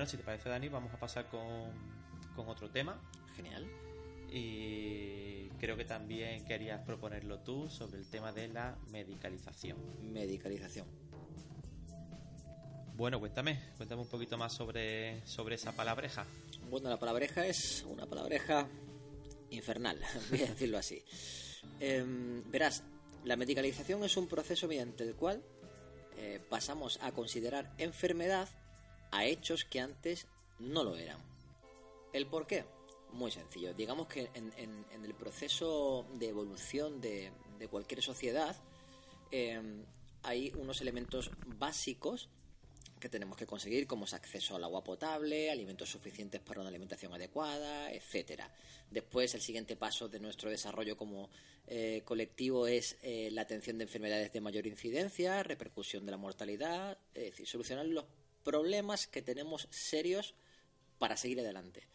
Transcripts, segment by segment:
Bueno, si te parece, Dani, vamos a pasar con, con otro tema. Genial. Y creo que también querías proponerlo tú sobre el tema de la medicalización. Medicalización. Bueno, cuéntame, cuéntame un poquito más sobre, sobre esa palabreja. Bueno, la palabreja es una palabreja infernal, voy a decirlo así. Em, verás, la medicalización es un proceso mediante el cual eh, pasamos a considerar enfermedad a hechos que antes no lo eran. ¿El por qué? Muy sencillo. Digamos que en, en- en el proceso de evolución de, cualquier sociedad em, hay unos elementos básicos que tenemos que conseguir, como es acceso al agua potable, alimentos suficientes para una alimentación adecuada, etcétera. Después, el siguiente paso de nuestro desarrollo como eh, colectivo es eh, la atención de enfermedades de mayor incidencia, repercusión de la mortalidad, es decir, solucionar los problemas que tenemos serios para seguir adelante.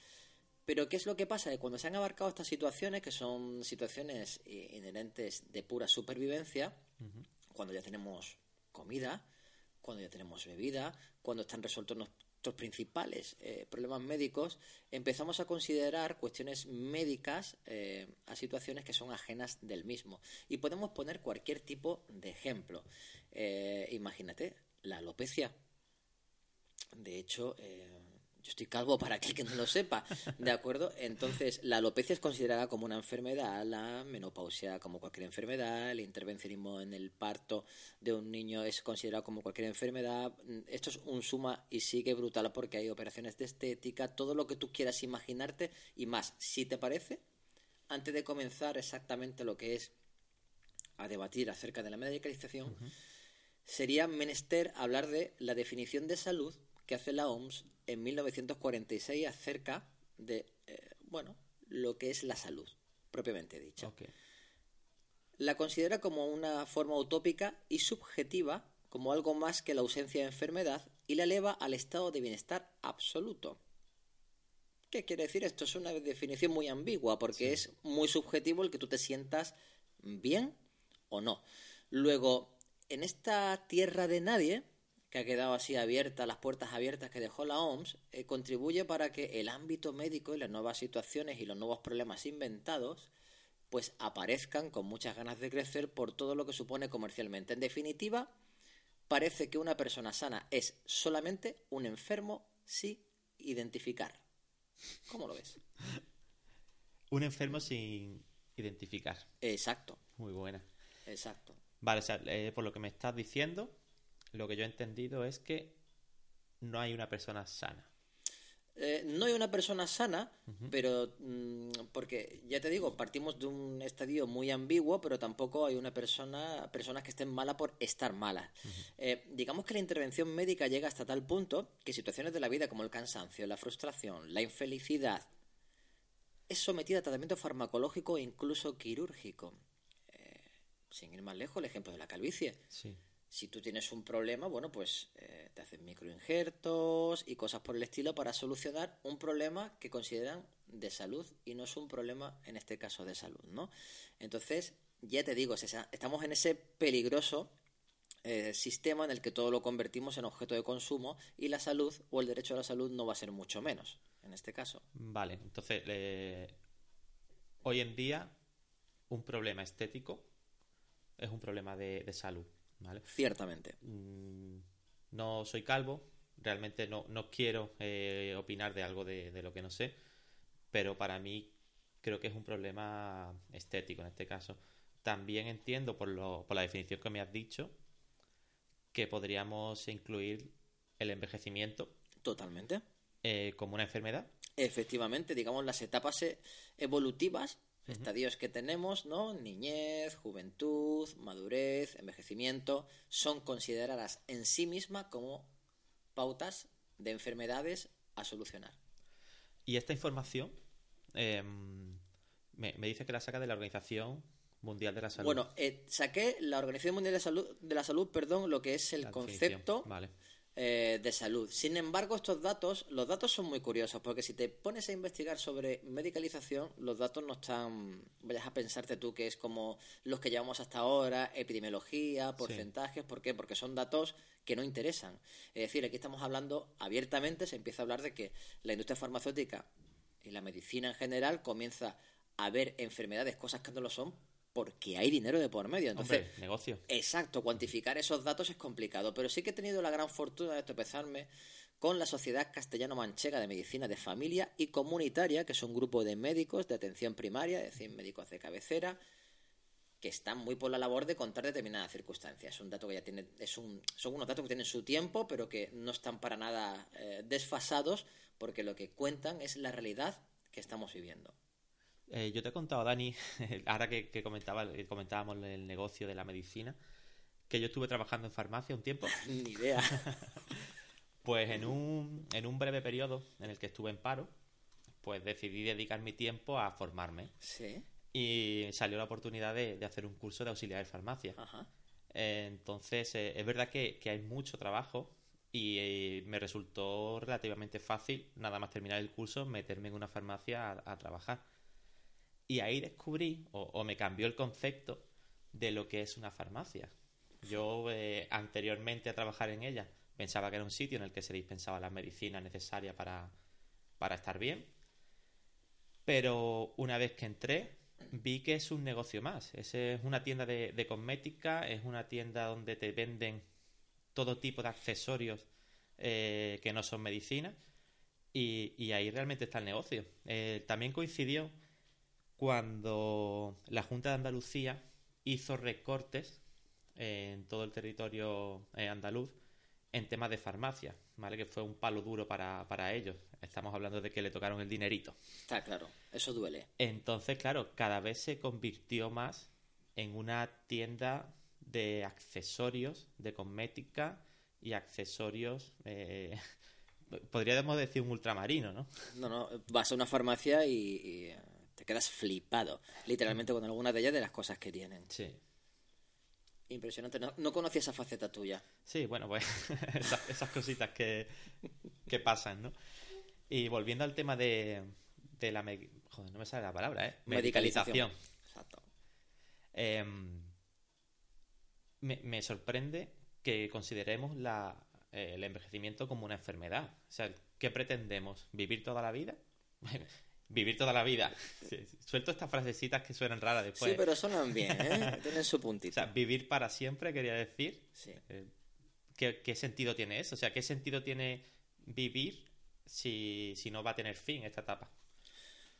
Pero ¿qué es lo que pasa? Que cuando se han abarcado estas situaciones, que son situaciones eh, inherentes de pura supervivencia, cuando ya tenemos comida, cuando ya tenemos bebida, cuando están resueltos nuestros principales eh, problemas médicos, empezamos a considerar cuestiones médicas eh, a situaciones que son ajenas del mismo. Y podemos poner cualquier tipo de ejemplo. Eh, imagínate, la alopecia. De hecho, eh, yo estoy calvo para aquel que no lo sepa, ¿de acuerdo? Entonces, la alopecia es considerada como una enfermedad, la menopausia como cualquier enfermedad, el intervencionismo en el parto de un niño es considerado como cualquier enfermedad. Esto es un suma y sigue brutal porque hay operaciones de estética, todo lo que tú quieras imaginarte y más. Si te parece, antes de comenzar exactamente lo que es a debatir acerca de la medicalización, sería menester hablar de la definición de salud que hace la OMS en 1946 acerca de, eh, bueno, lo que es la salud, propiamente dicha. La considera como una forma utópica y subjetiva, como algo más que la ausencia de enfermedad, y la eleva al estado de bienestar absoluto. ¿Qué quiere decir esto? Es una definición muy ambigua, porque es muy subjetivo el que tú te sientas bien o no. Luego, en esta tierra de nadie, que ha quedado así abierta, las puertas abiertas que dejó la OMS, eh, contribuye para que el ámbito médico y las nuevas situaciones y los nuevos problemas inventados pues aparezcan con muchas ganas de crecer por todo lo que supone comercialmente. En definitiva, parece que una persona sana es solamente un enfermo sin identificar. ¿Cómo lo ves? Un enfermo sin identificar. Exacto, Muy buena. exacto. Vale, o sea, eh, por lo que me estás diciendo, lo que yo he entendido es que no hay una persona sana. Eh, no hay una persona sana, pero mm, porque ya te digo, partimos de un estadio muy ambiguo, pero tampoco hay una persona, personas que estén malas por estar malas. Eh, digamos que la intervención médica llega hasta tal punto que situaciones de la vida como el cansancio, la frustración, la infelicidad, es sometida a tratamiento farmacológico e incluso quirúrgico. Eh, sin ir más lejos, el ejemplo de la calvicie. Sí. Si tú tienes un problema, bueno, pues eh, te hacen microinjertos y cosas por el estilo para solucionar un problema que consideran de salud y no es un problema, en este caso, de salud, ¿no? Entonces, ya te digo, estamos en ese peligroso eh, sistema en el que todo lo convertimos en objeto de consumo y la salud o el derecho a la salud no va a ser mucho menos, en este caso. Vale, entonces, eh, hoy en día, un problema estético es un problema de salud, ¿vale? Ciertamente. Mm, no soy calvo, realmente no, no quiero eh, opinar de algo de, de lo que no sé, pero para mí creo que es un problema estético en este caso. También entiendo por, lo, por la definición que me has dicho que podríamos incluir el envejecimiento Totalmente. eh, como una enfermedad. Efectivamente, digamos, las etapas estadios que tenemos, ¿no? Niñez, juventud, madurez, envejecimiento, son consideradas en sí mismas como pautas de enfermedades a solucionar. Y esta información em, me, dice que la saca de la Organización Mundial de la Salud. Bueno, eh, saqué la Organización Mundial de la Salud, de la Salud, perdón, lo que es el concepto vale. Eh, de salud. Sin embargo, estos datos, los datos son muy curiosos, porque si te pones a investigar sobre medicalización, los datos no están, vayas a pensarte tú que es como los que llevamos hasta ahora, epidemiología, porcentajes, ¿por qué? Porque son datos que no interesan. Es decir, aquí estamos hablando abiertamente, se empieza a hablar de que la industria farmacéutica y la medicina en general comienza a ver enfermedades, cosas que no lo son, porque hay dinero de por medio. Entonces, negocio. Exacto, cuantificar esos datos es complicado, pero sí que he tenido la gran fortuna de tropezarme con la Sociedad Castellano-Manchega de Medicina de Familia y Comunitaria, que es un grupo de médicos de atención primaria, es decir, médicos de cabecera, que están muy por la labor de contar determinadas circunstancias. Es un dato que ya tiene, es un, son unos datos que tienen su tiempo, pero que no están para nada eh, desfasados, porque lo que cuentan es la realidad que estamos viviendo. Eh, yo te he contado, Dani, ahora que, comentaba, comentábamos el negocio de la medicina, que yo estuve trabajando en farmacia un tiempo. Ni idea. pues en un, en un breve periodo en el que estuve en paro, pues decidí dedicar mi tiempo a formarme. Sí. Y salió la oportunidad de, hacer un curso de auxiliar de farmacia. Ajá. entonces, eh, es verdad que, hay mucho trabajo y eh, me resultó relativamente fácil, nada más terminar el curso, meterme en una farmacia a trabajar. Y ahí descubrí, o, me cambió el concepto de lo que es una farmacia. Yo, eh, anteriormente a trabajar en ella, pensaba que era un sitio en el que se dispensaba la medicina necesaria para, para estar bien. Pero una vez que entré, vi que es un negocio más. Es, es una tienda de, cosmética, es una tienda donde te venden todo tipo de accesorios eh, que no son medicina. Y, ahí realmente está el negocio. Eh, también coincidió cuando la Junta de Andalucía hizo recortes en todo el territorio eh, andaluz en temas de farmacia, ¿vale? Que fue un palo duro para, para ellos. Estamos hablando de que le tocaron el dinerito. Está claro, eso duele. Entonces, claro, cada vez se convirtió más en una tienda de accesorios, de cosmética y accesorios, eh, podríamos decir un ultramarino, ¿no? No, no, vas a una farmacia y te quedas flipado, literalmente, con algunas de ellas de las cosas que tienen. Sí. Impresionante. No, no conocía esa faceta tuya. Sí, bueno, pues esas, cositas que, que, pasan, ¿no? Y volviendo al tema de, de la... Joder, no me sale la palabra, ¿eh? Medicalización. Exacto. Em, me, me, sorprende que consideremos la, eh, el envejecimiento como una enfermedad. O sea, ¿qué pretendemos? ¿Vivir toda la vida? Vivir toda la vida. Suelto estas frasecitas que suenan raras después. Sí, pero suenan bien, ¿eh? Tienen su puntito. O sea, vivir para siempre, quería decir. Sí. Eh, ¿qué, sentido tiene eso? O sea, ¿qué sentido tiene vivir si, si no va a tener fin esta etapa?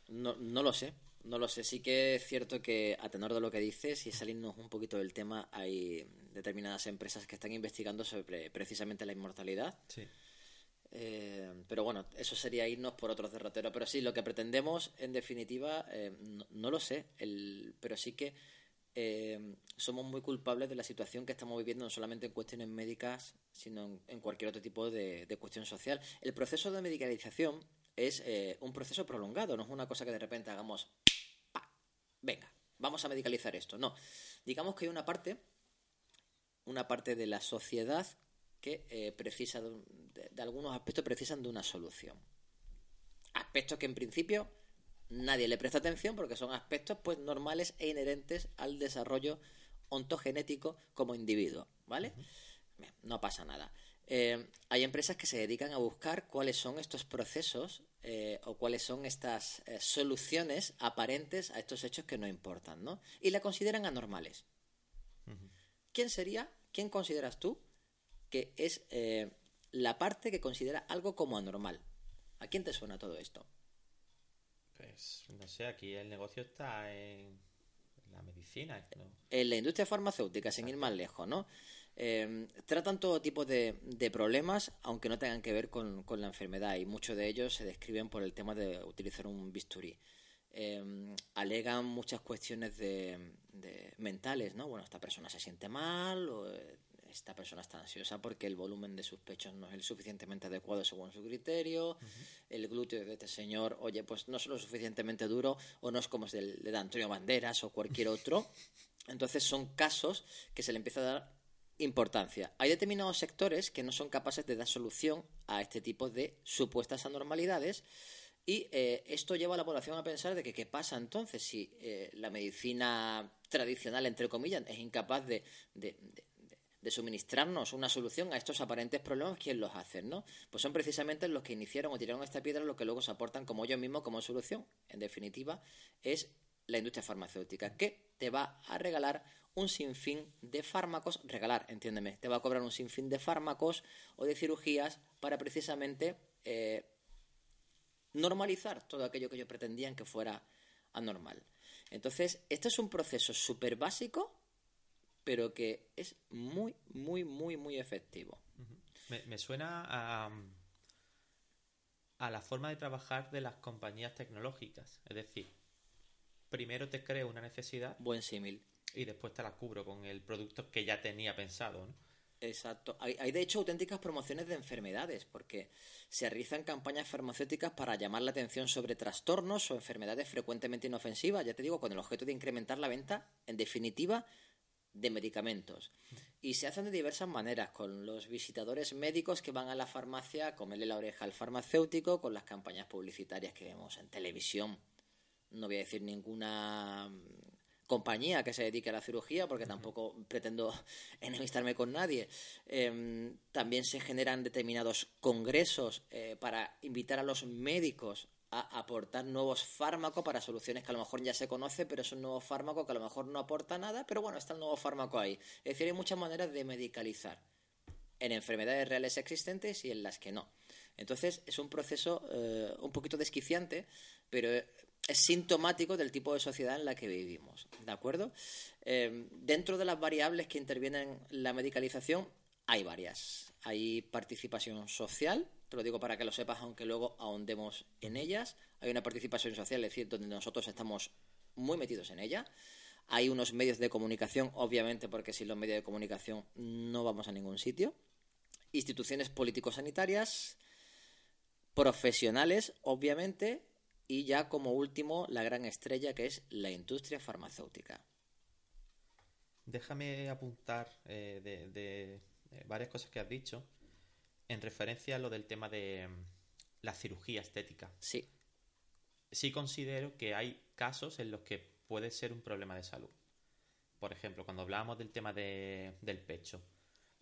No, no lo sé. No lo sé. Sí que es cierto que, a tenor de lo que dices, y salirnos un poquito del tema, hay determinadas empresas que están investigando sobre precisamente la inmortalidad. Sí eh, pero bueno, eso sería irnos por otros derroteros. Pero sí, lo que pretendemos, en definitiva, eh, no, lo sé, el, pero sí que eh, somos muy culpables de la situación que estamos viviendo, no solamente en cuestiones médicas, sino en, cualquier otro tipo de, cuestión social. El proceso de medicalización es un proceso prolongado, no es una cosa que de repente hagamos, ¡pa! venga, vamos a medicalizar esto. No, digamos que hay una parte, una parte de la sociedad que precisa de, de, algunos aspectos precisan de una solución. Aspectos que en principio nadie le presta atención porque son aspectos pues normales e inherentes al desarrollo ontogenético como individuo, ¿vale? no pasa nada. Eh, hay empresas que se dedican a buscar cuáles son estos procesos eh, o cuáles son estas eh, soluciones aparentes a estos hechos que no importan, ¿no? Y la consideran anormales. ¿Quién sería, quién consideras tú que es la parte que considera algo como anormal. ¿A quién te suena todo esto? Pues no sé, aquí el negocio está en la medicina. En la industria farmacéutica, sin ir más lejos, ¿no? Eh, tratan todo tipo de, problemas, aunque no tengan que ver con, la enfermedad, y muchos de ellos se describen por el tema de utilizar un bisturí. Eh, alegan muchas cuestiones de, mentales, ¿no? Bueno, esta persona se siente mal, o esta persona está ansiosa porque el volumen de sus pechos no es el suficientemente adecuado según su criterio, el glúteo de este señor, oye, pues no es lo suficientemente duro o no es como el de Antonio Banderas o cualquier otro. Entonces son casos que se le empieza a dar importancia. Hay determinados sectores que no son capaces de dar solución a este tipo de supuestas anormalidades y eh, esto lleva a la población a pensar de que qué pasa entonces si eh, la medicina tradicional, entre comillas, es incapaz de, de, suministrarnos una solución a estos aparentes problemas, ¿quién los hace? ¿no? Pues son precisamente los que iniciaron o tiraron esta piedra los que luego se aportan como ellos mismos como solución. En definitiva, es la industria farmacéutica, que te va a regalar un sinfín de fármacos, regalar, entiéndeme, te va a cobrar un sinfín de fármacos o de cirugías para precisamente eh, normalizar todo aquello que ellos pretendían que fuera anormal. Entonces, este es un proceso súper básico, pero que es muy, muy, muy, muy efectivo. me, suena a, a la forma de trabajar de las compañías tecnológicas. Es decir, primero te creo una necesidad. Buen símil. Y después te la cubro con el producto que ya tenía pensado, ¿no? Exacto. Hay, hay, de hecho auténticas promociones de enfermedades, porque se realizan campañas farmacéuticas para llamar la atención sobre trastornos o enfermedades frecuentemente inofensivas, ya te digo, con el objeto de incrementar la venta, en definitiva, de medicamentos. Y se hacen de diversas maneras, con los visitadores médicos que van a la farmacia a comerle la oreja al farmacéutico, con las campañas publicitarias que vemos en televisión. No voy a decir ninguna compañía que se dedique a la cirugía, porque tampoco pretendo enemistarme con nadie. Em, también se generan determinados congresos eh, para invitar a los médicos a aportar nuevos fármacos para soluciones que a lo mejor ya se conoce, pero es un nuevo fármaco que a lo mejor no aporta nada, pero bueno, está el nuevo fármaco ahí. Es decir, hay muchas maneras de medicalizar en enfermedades reales existentes y en las que no. Entonces, es un proceso eh, un poquito desquiciante, pero es sintomático del tipo de sociedad en la que vivimos. ¿De acuerdo? Eh, dentro de las variables que intervienen en la medicalización, hay varias. Hay participación social, te lo digo para que lo sepas, aunque luego ahondemos en ellas. Hay una participación social, es decir, donde nosotros estamos muy metidos en ella. Hay unos medios de comunicación, obviamente, porque sin los medios de comunicación no vamos a ningún sitio. Instituciones político-sanitarias, profesionales, obviamente, y ya como último, la gran estrella que es la industria farmacéutica. Déjame apuntar eh, de, varias cosas que has dicho en referencia a lo del tema de mm, la cirugía estética. Sí. Sí considero que hay casos en los que puede ser un problema de salud. Por ejemplo, cuando hablábamos del tema del pecho,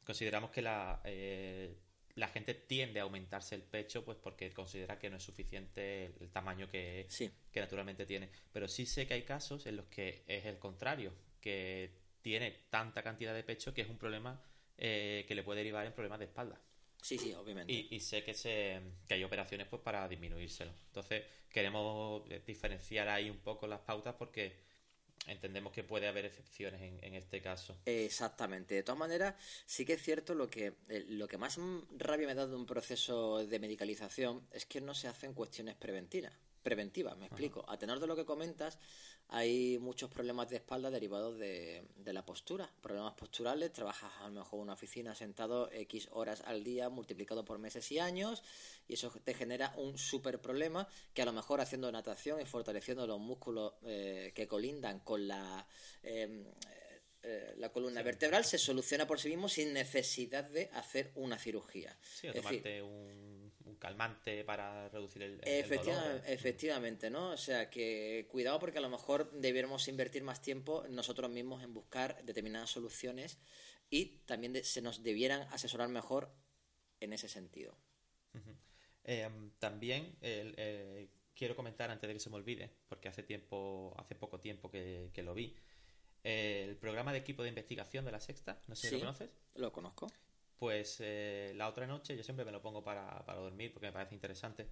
consideramos que la, eh, la gente tiende a aumentarse el pecho pues porque considera que no es suficiente el, tamaño que, que naturalmente tiene. Pero sí sé que hay casos en los que es el contrario, que tiene tanta cantidad de pecho que es un problema eh, que le puede derivar en problemas de espalda. Sí, sí, obviamente. Y, sé que, se, que hay operaciones pues para disminuírselo. Entonces queremos diferenciar ahí un poco las pautas porque entendemos que puede haber excepciones en, este caso. Exactamente. De todas maneras, sí que es cierto lo que, eh, lo que más rabia me da de un proceso de medicalización es que no se hacen cuestiones preventivas. Preventivas, me explico. A tenor de lo que comentas, hay muchos problemas de espalda derivados de, la postura, problemas posturales, trabajas a lo mejor en una oficina sentado X horas al día multiplicado por meses y años y eso te genera un súper problema que a lo mejor haciendo natación y fortaleciendo los músculos eh, que colindan con la... Em, eh, la columna vertebral se soluciona por sí mismo sin necesidad de hacer una cirugía. Sí, o tomarte un calmante para reducir el, efectivamente, Efectivamente, ¿no? O sea, que cuidado porque a lo mejor debiéramos invertir más tiempo nosotros mismos en buscar determinadas soluciones y también se nos debieran asesorar mejor en ese sentido. Em, también eh, quiero comentar antes de que se me olvide, porque hace tiempo, hace poco tiempo que, lo vi. el programa de equipo de investigación de la Sexta, no sé si lo conoces. Lo conozco. Pues eh, la otra noche, yo siempre me lo pongo para, dormir porque me parece interesante,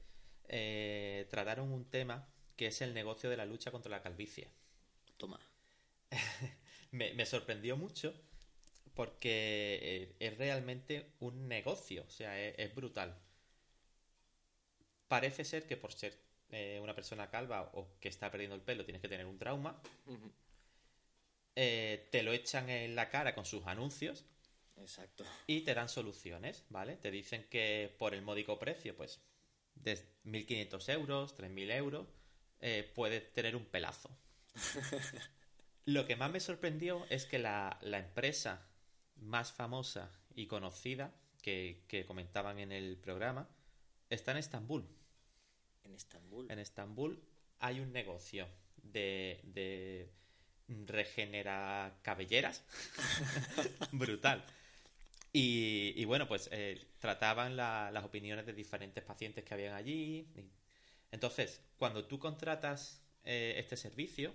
eh, trataron un tema que es el negocio de la lucha contra la calvicie. Toma. me, sorprendió mucho porque eh, es realmente un negocio, o sea, es, brutal. Parece ser que por ser una persona calva o que está perdiendo el pelo tienes que tener un trauma. te lo echan en la cara con sus anuncios Exacto. Y te dan soluciones, ¿vale? Te dicen que por el módico precio, pues, de 1.500 euros, 3.000 euros, eh, puedes tener un pelazo. Lo que más me sorprendió es que la, la empresa más famosa y conocida que, que comentaban en el programa está en Estambul. En Estambul. En Estambul hay un negocio de, de regenera cabelleras brutal. Y, y, bueno, pues eh, trataban la, las opiniones de diferentes pacientes que habían allí. Entonces, cuando tú contratas eh, este servicio,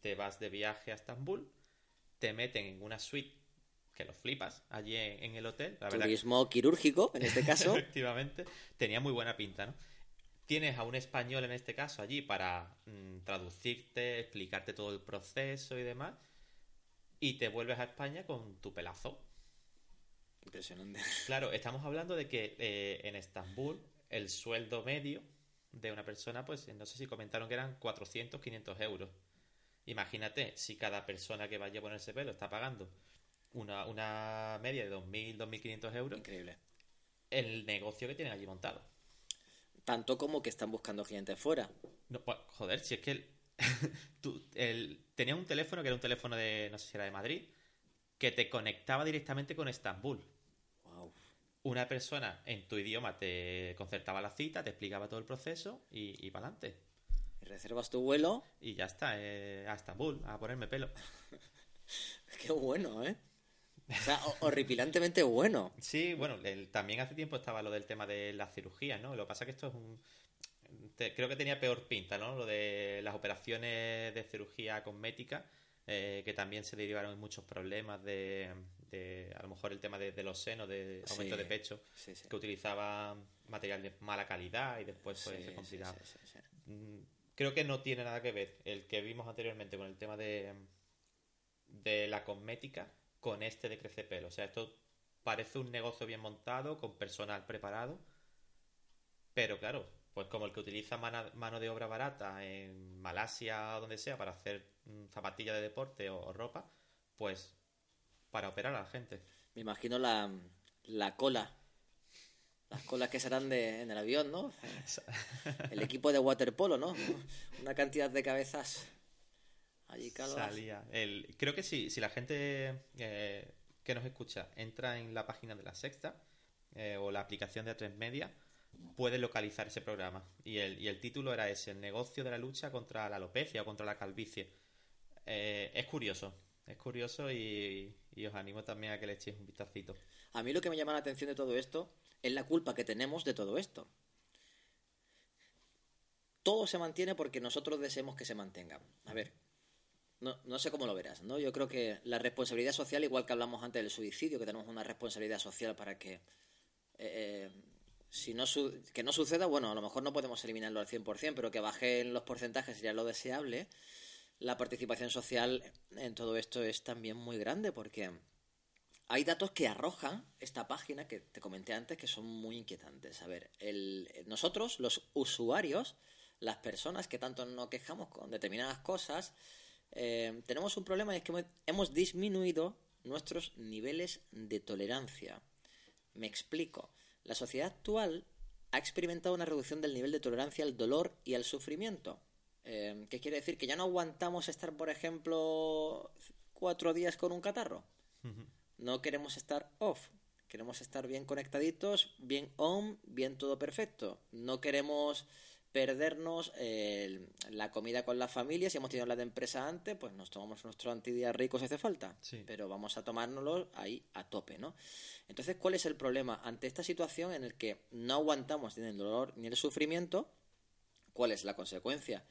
te vas de viaje a Estambul, te meten en una suite que lo flipas allí en, en el hotel. La Turismo que... quirúrgico, en este caso. Efectivamente, tenía muy buena pinta, ¿no? Tienes a un español en este caso allí para mmm, traducirte, explicarte todo el proceso y demás, y te vuelves a España con tu pelazo. Impresionante. Claro, estamos hablando de que eh, en Estambul el sueldo medio de una persona, pues no sé si comentaron que eran 400, 500 euros. Imagínate, si cada persona que vaya a ponerse pelo está pagando una, una media de 2.000, 2.500 euros. Increíble. El negocio que tienen allí montado. Tanto como que están buscando clientes fuera. No, pues, joder, si es que el, tú, el, tenía un teléfono que era un teléfono de, no sé si era de Madrid, que te conectaba directamente con Estambul. Una persona en tu idioma te concertaba la cita, te explicaba todo el proceso y, y para adelante. Reservas tu vuelo. Y ya está, eh, a Estambul, a ponerme pelo. Qué bueno, ¿eh? O sea, horripilantemente bueno. Sí, bueno, el, también hace tiempo estaba lo del tema de las cirugías, ¿no? Lo que pasa es que esto es un... Te, creo que tenía peor pinta, ¿no? Lo de las operaciones de cirugía cosmética, eh, que también se derivaron en muchos problemas de, de a lo mejor el tema de, de los senos, de aumento Sí, de pecho, sí, sí. que utilizaban material de mala calidad y después Sí, se complicaba. sí, sí, sí. Mm, Creo que no tiene nada que ver el que vimos anteriormente con el tema de, de la cosmética con este de crece pelo. O sea, esto parece un negocio bien montado, con personal preparado, pero claro, pues como el que utiliza mano de obra barata en Malasia o donde sea para hacer mm, zapatillas de deporte o ropa, pues para operar a la gente. Me imagino la, la cola. Las colas que serán de, en el avión, ¿no? El equipo de waterpolo, ¿no? Una cantidad de cabezas allí calvas. Salía. El, creo que sí, si la gente eh, que nos escucha entra en la página de la Sexta eh, o la aplicación de A3 Media, puede localizar ese programa. Y el, y el título era ese, el negocio de la lucha contra la alopecia o contra la calvicie. Eh, es curioso, es curioso y, os animo también a que le echéis un vistacito. A mí lo que me llama la atención de todo esto es la culpa que tenemos de todo esto. Todo se mantiene porque nosotros deseemos que se mantenga. A ver, no, no sé cómo lo verás, ¿no? Yo creo que la responsabilidad social, igual que hablamos antes del suicidio, que tenemos una responsabilidad social para que eh, si no su- que no suceda, bueno, a lo mejor no podemos eliminarlo al 100%, pero que bajen los porcentajes sería lo deseable. La participación social en todo esto es también muy grande porque hay datos que arrojan esta página que te comenté antes que son muy inquietantes. A ver, el, nosotros, los usuarios, las personas que tanto nos quejamos con determinadas cosas, eh, tenemos un problema y es que hemos- hemos disminuido nuestros niveles de tolerancia. Me explico. La sociedad actual ha experimentado una reducción del nivel de tolerancia al dolor y al sufrimiento. Eh, ¿Qué quiere decir? Que ya no aguantamos estar, por ejemplo, cuatro días con un catarro. No queremos estar off. Queremos estar bien conectaditos, bien on, bien todo perfecto. No queremos perdernos eh, la comida con la familia. Si hemos tenido la de empresa antes, pues nos tomamos nuestro antidiarreico si hace falta. Sí. Pero vamos a tomárnoslo ahí a tope, ¿no? Entonces, ¿cuál es el problema? Ante esta situación en el que no aguantamos ni el dolor ni el sufrimiento, ¿cuál es la consecuencia?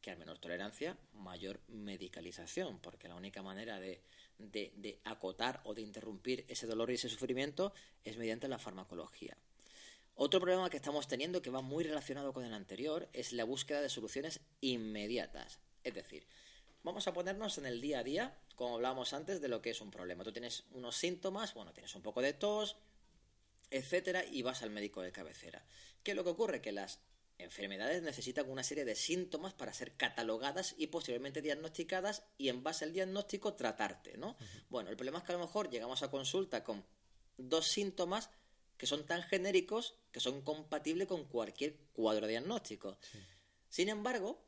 Que al menor tolerancia, mayor medicalización, porque la única manera de, de, de acotar o de interrumpir ese dolor y ese sufrimiento es mediante la farmacología. Otro problema que estamos teniendo, que va muy relacionado con el anterior, es la búsqueda de soluciones inmediatas. Es decir, vamos a ponernos en el día a día, como hablábamos antes, de lo que es un problema. Tú tienes unos síntomas, bueno, tienes un poco de tos, etcétera, y vas al médico de cabecera. ¿Qué es lo que ocurre? Que las enfermedades necesitan una serie de síntomas para ser catalogadas y posteriormente diagnosticadas y en base al diagnóstico tratarte, ¿no? Bueno, el problema es que a lo mejor llegamos a consulta con dos síntomas que son tan genéricos que son compatibles con cualquier cuadro diagnóstico. Sin embargo,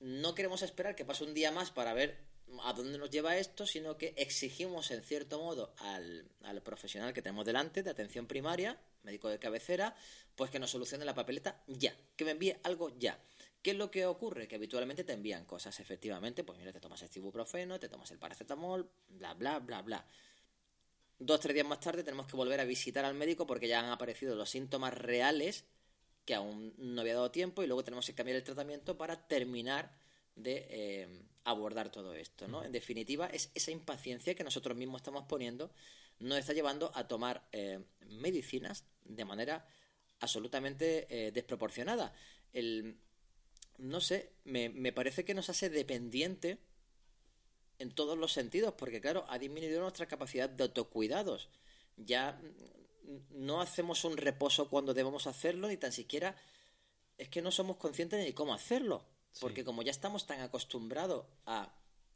no queremos esperar que pase un día más para ver a dónde nos lleva esto, sino que exigimos en cierto modo al, al profesional que tenemos delante de atención primaria, médico de cabecera, pues que nos solucione la papeleta ya, que me envíe algo ya. ¿Qué es lo que ocurre? Que habitualmente te envían cosas, efectivamente, pues mira, te tomas el ibuprofeno, te tomas el paracetamol, bla, bla, bla, bla. Dos, tres días más tarde tenemos que volver a visitar al médico porque ya han aparecido los síntomas reales que aún no había dado tiempo y luego tenemos que cambiar el tratamiento para terminar de eh, abordar todo esto, ¿no? En definitiva, es esa impaciencia que nosotros mismos estamos poniendo nos está llevando a tomar eh, medicinas de manera absolutamente eh, desproporcionada. El, no sé, me, me parece que nos hace dependiente en todos los sentidos, porque claro, ha disminuido nuestra capacidad de autocuidados. Ya no hacemos un reposo cuando debemos hacerlo, ni tan siquiera es que no somos conscientes de cómo hacerlo. Porque como ya estamos tan acostumbrados a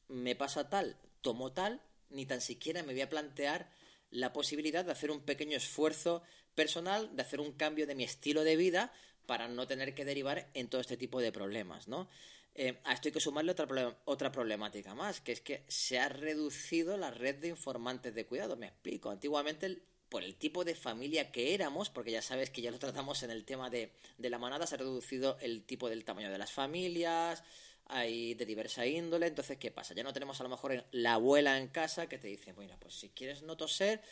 me pasa tal, tomo tal, ni tan siquiera me voy a plantear la posibilidad de hacer un pequeño esfuerzo personal, de hacer un cambio de mi estilo de vida para no tener que derivar en todo este tipo de problemas, ¿no? Eh, a esto hay que sumarle otra, otra problemática más, que es que se ha reducido la red de informantes de cuidado. Me explico. Antiguamente, por el tipo de familia que éramos, porque ya sabes que ya lo tratamos en el tema de, de la manada, se ha reducido el tipo del tamaño de las familias, hay de diversa índole. Entonces, ¿qué pasa? Ya no tenemos a lo mejor la abuela en casa que te dice, bueno, pues si quieres no toser,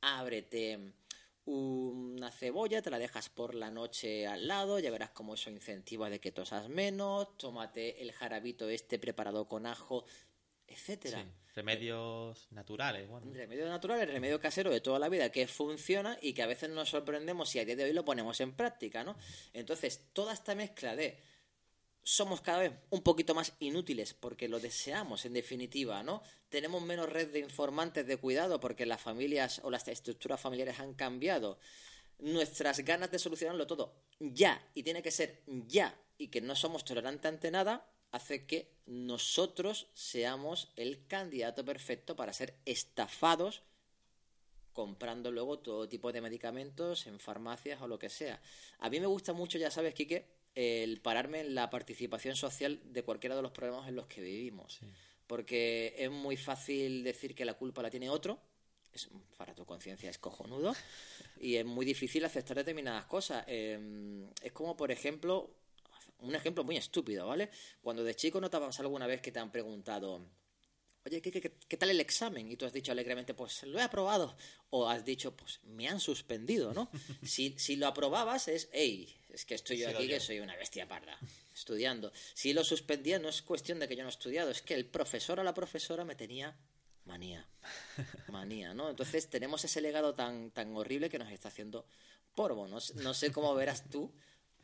ábrete una cebolla, te la dejas por la noche al lado, ya verás cómo eso incentiva de que tosas menos, tómate el jarabito este preparado con ajo, etcétera. Remedios naturales, bueno. Remedios naturales, remedio casero de toda la vida que funciona y que a veces nos sorprendemos si a día de hoy lo ponemos en práctica, ¿no? Entonces, toda esta mezcla de somos cada vez un poquito más inútiles porque lo deseamos en definitiva, ¿no? Tenemos menos red de informantes de cuidado porque las familias o las estructuras familiares han cambiado. Nuestras ganas de solucionarlo todo ya y tiene que ser ya y que no somos tolerantes ante nada hace que nosotros seamos el candidato perfecto para ser estafados comprando luego todo tipo de medicamentos en farmacias o lo que sea. A mí me gusta mucho, ya sabes, Quique, el pararme en la participación social de cualquiera de los problemas en los que vivimos. Porque es muy fácil decir que la culpa la tiene otro, es, para tu conciencia es cojonudo, y es muy difícil aceptar determinadas cosas. Em, es como, por ejemplo, un ejemplo muy estúpido, ¿vale? Cuando de chico no te alguna vez que te han preguntado, oye, ¿qué, qué, tal el examen? Y tú has dicho alegremente, pues lo he aprobado. O has dicho, pues me han suspendido, ¿no? si, si lo aprobabas es, hey, es que estoy yo aquí que soy una bestia parda, estudiando. Si lo suspendía no es cuestión de que yo no he estudiado, es que el profesor o la profesora me tenía manía. Manía, ¿no? Entonces tenemos ese legado tan, tan horrible que nos está haciendo polvo. No, no sé cómo verás tú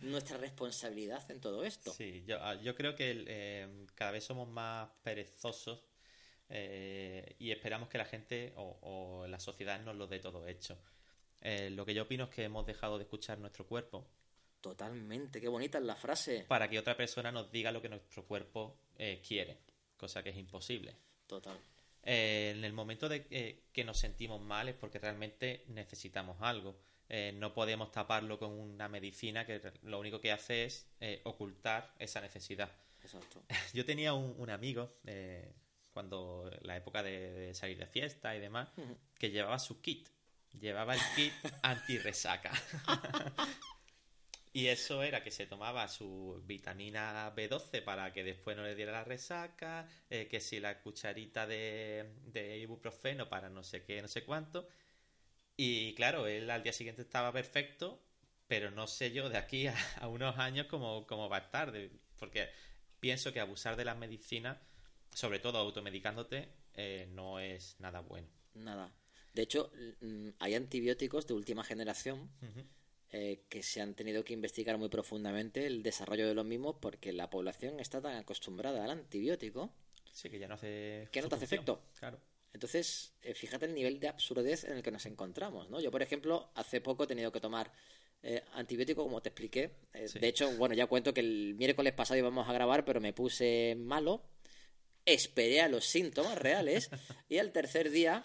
nuestra responsabilidad en todo esto. Sí, yo, ah, yo creo que eh, cada vez somos más perezosos eh, y esperamos que la gente o, la sociedad nos lo dé todo hecho. Eh, lo que yo opino es que hemos dejado de escuchar nuestro cuerpo Totalmente, qué bonita es la frase. Para que otra persona nos diga lo que nuestro cuerpo eh, quiere, cosa que es imposible. Total. En el momento de que nos sentimos mal es porque realmente necesitamos algo. No podemos taparlo con una medicina que lo único que hace es ocultar esa necesidad. Exacto. Yo tenía un, amigo, cuando la época de, salir de fiesta y demás, que llevaba su kit. Llevaba el kit anti-resaca. Y eso era que se tomaba su vitamina B12 para que después no le diera la resaca, eh, que si la cucharita de, de, ibuprofeno para no sé qué, no sé cuánto. Y claro, él al día siguiente estaba perfecto, pero no sé yo de aquí a, unos años cómo, cómo, va a estar, porque pienso que abusar de las medicinas, sobre todo automedicándote, eh, no es nada bueno. Nada. De hecho, mm, hay antibióticos de última generación. Eh, que se han tenido que investigar muy profundamente el desarrollo de los mismos porque la población está tan acostumbrada al antibiótico sí, que ya no hace que no te hace efecto. Claro. Entonces, eh, fíjate el nivel de absurdez en el que nos encontramos, ¿no? Yo, por ejemplo, hace poco he tenido que tomar eh, antibiótico, como te expliqué. Eh, Sí. De hecho, bueno, ya cuento que el miércoles pasado íbamos a grabar, pero me puse malo. Esperé a los síntomas reales y al tercer día,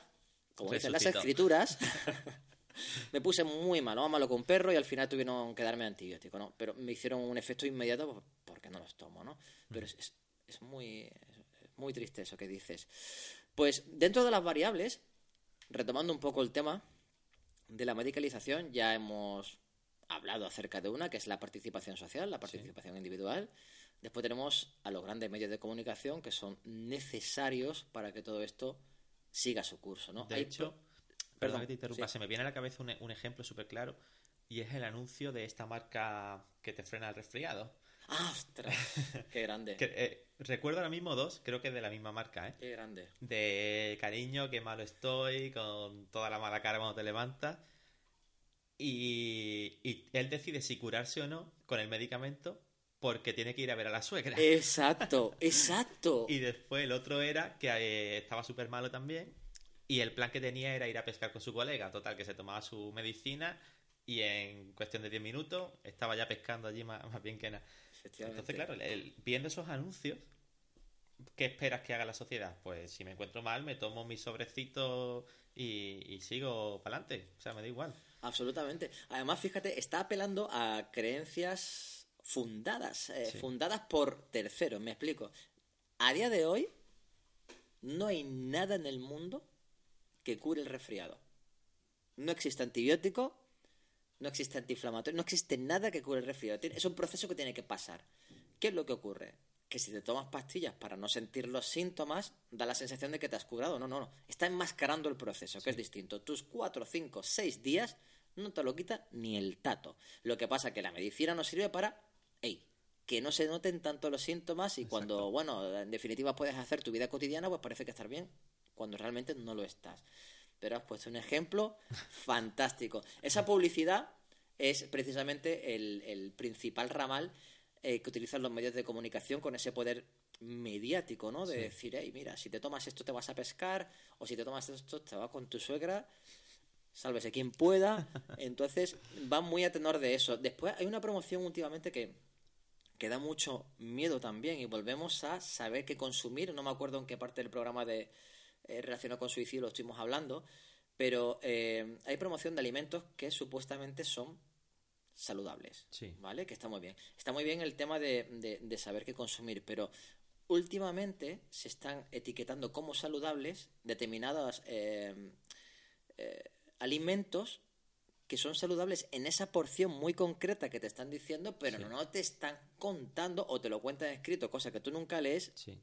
como dicen las escrituras, me puse muy malo, más malo que un perro y al final tuvieron que darme antibiótico, ¿no? Pero me hicieron un efecto inmediato porque no los tomo, ¿no? Pero es, es- es muy, es muy triste eso que dices. Pues dentro de las variables, retomando un poco el tema de la medicalización, ya hemos hablado acerca de una, que es la participación social, la participación individual. Después tenemos a los grandes medios de comunicación que son necesarios para que todo esto siga su curso, ¿no? De Hay hecho, perdón perdón, que te interrumpa, sí. se me viene a la cabeza un, un ejemplo súper claro y es el anuncio de esta marca que te frena el resfriado. ¡Ah, ostras! ¡Qué grande! Que, eh, recuerdo ahora mismo dos, creo que de la misma marca, ¿eh? ¡Qué grande! De cariño, qué malo estoy, con toda la mala cara cuando te levantas. Y, y él decide si curarse o no con el medicamento porque tiene que ir a ver a la suegra. Exacto, exacto. Y después el otro era que eh, estaba súper malo también. Y el plan que tenía era ir a pescar con su colega. Total, que se tomaba su medicina y en cuestión de 10 minutos estaba ya pescando allí más, más bien que nada. Efectivamente. Entonces, claro, el- viendo esos anuncios, ¿qué esperas que haga la sociedad? Pues si me encuentro mal, me tomo mi sobrecito y, y sigo para adelante. O sea, me da igual. Absolutamente. Además, fíjate, está apelando a creencias fundadas, eh, Sí. fundadas por terceros, me explico. A día de hoy, no hay nada en el mundo que cure el resfriado. No existe antibiótico, no existe antiinflamatorio, no existe nada que cure el resfriado. Es un proceso que tiene que pasar. ¿Qué es lo que ocurre? Que si te tomas pastillas para no sentir los síntomas, da la sensación de que te has curado. No, no, no. Está enmascarando el proceso, que es distinto. Tus cuatro, cinco, seis días no te lo quita ni el tato. Lo que pasa que la medicina nos sirve para, hey, que no se noten tanto los síntomas y cuando, bueno, en definitiva puedes hacer tu vida cotidiana, pues parece que estar bien, cuando realmente no lo estás. Pero has puesto un ejemplo fantástico. Esa publicidad es precisamente el, el principal ramal eh, que utilizan los medios de comunicación con ese poder mediático, ¿no? De decir, hey, mira, si te tomas esto te vas a pescar, o si te tomas esto te vas con tu suegra, sálvese quien pueda. Entonces, va muy a tenor de eso. Después hay una promoción últimamente que, que da mucho miedo también, y volvemos a saber qué consumir. No me acuerdo en qué parte del programa de eh, relacionado con suicidio lo estuvimos hablando, pero eh, hay promoción de alimentos que supuestamente son saludables, Sí. ¿vale? Que está muy bien. Está muy bien el tema de, de- de saber qué consumir, pero últimamente se están etiquetando como saludables determinados eh, eh, alimentos que son saludables en esa porción muy concreta que te están diciendo, pero Sí. no te están contando o te lo cuentan escrito, cosa que tú nunca lees, Sí.